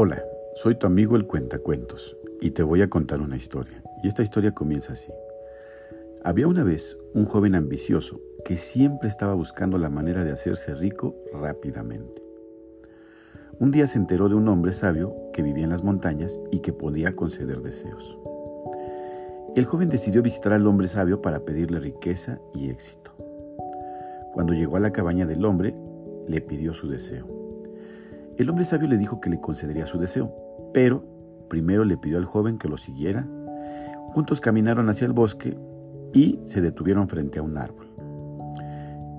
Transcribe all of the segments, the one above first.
Hola, soy tu amigo el Cuentacuentos y te voy a contar una historia. Y esta historia comienza así. Había una vez un joven ambicioso que siempre estaba buscando la manera de hacerse rico rápidamente. Un día se enteró de un hombre sabio que vivía en las montañas y que podía conceder deseos. El joven decidió visitar al hombre sabio para pedirle riqueza y éxito. Cuando llegó a la cabaña del hombre, le pidió su deseo. El hombre sabio le dijo que le concedería su deseo, pero primero le pidió al joven que lo siguiera. Juntos caminaron hacia el bosque y se detuvieron frente a un árbol.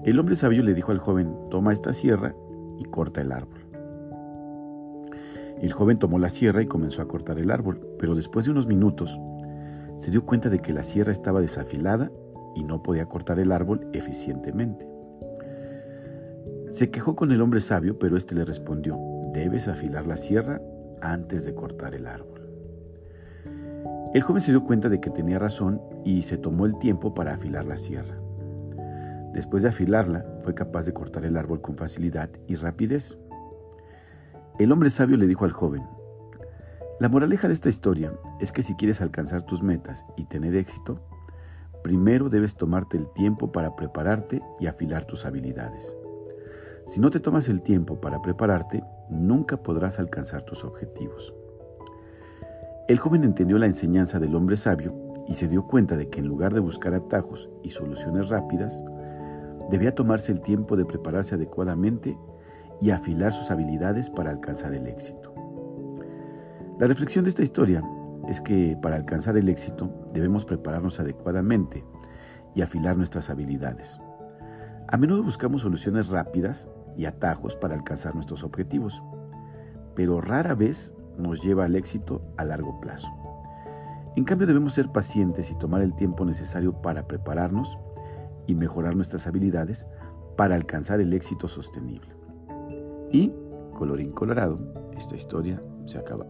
El hombre sabio le dijo al joven, toma esta sierra y corta el árbol. El joven tomó la sierra y comenzó a cortar el árbol, pero después de unos minutos se dio cuenta de que la sierra estaba desafilada y no podía cortar el árbol eficientemente. Se quejó con el hombre sabio, pero éste le respondió, debes afilar la sierra antes de cortar el árbol. El joven se dio cuenta de que tenía razón y se tomó el tiempo para afilar la sierra. Después de afilarla, fue capaz de cortar el árbol con facilidad y rapidez. El hombre sabio le dijo al joven, la moraleja de esta historia es que si quieres alcanzar tus metas y tener éxito, primero debes tomarte el tiempo para prepararte y afilar tus habilidades. Si no te tomas el tiempo para prepararte, nunca podrás alcanzar tus objetivos. El joven entendió la enseñanza del hombre sabio y se dio cuenta de que en lugar de buscar atajos y soluciones rápidas, debía tomarse el tiempo de prepararse adecuadamente y afilar sus habilidades para alcanzar el éxito. La reflexión de esta historia es que para alcanzar el éxito debemos prepararnos adecuadamente y afilar nuestras habilidades. A menudo buscamos soluciones rápidas y atajos para alcanzar nuestros objetivos, pero rara vez nos lleva al éxito a largo plazo. En cambio debemos ser pacientes y tomar el tiempo necesario para prepararnos y mejorar nuestras habilidades para alcanzar el éxito sostenible. Y, colorín colorado, esta historia se acaba.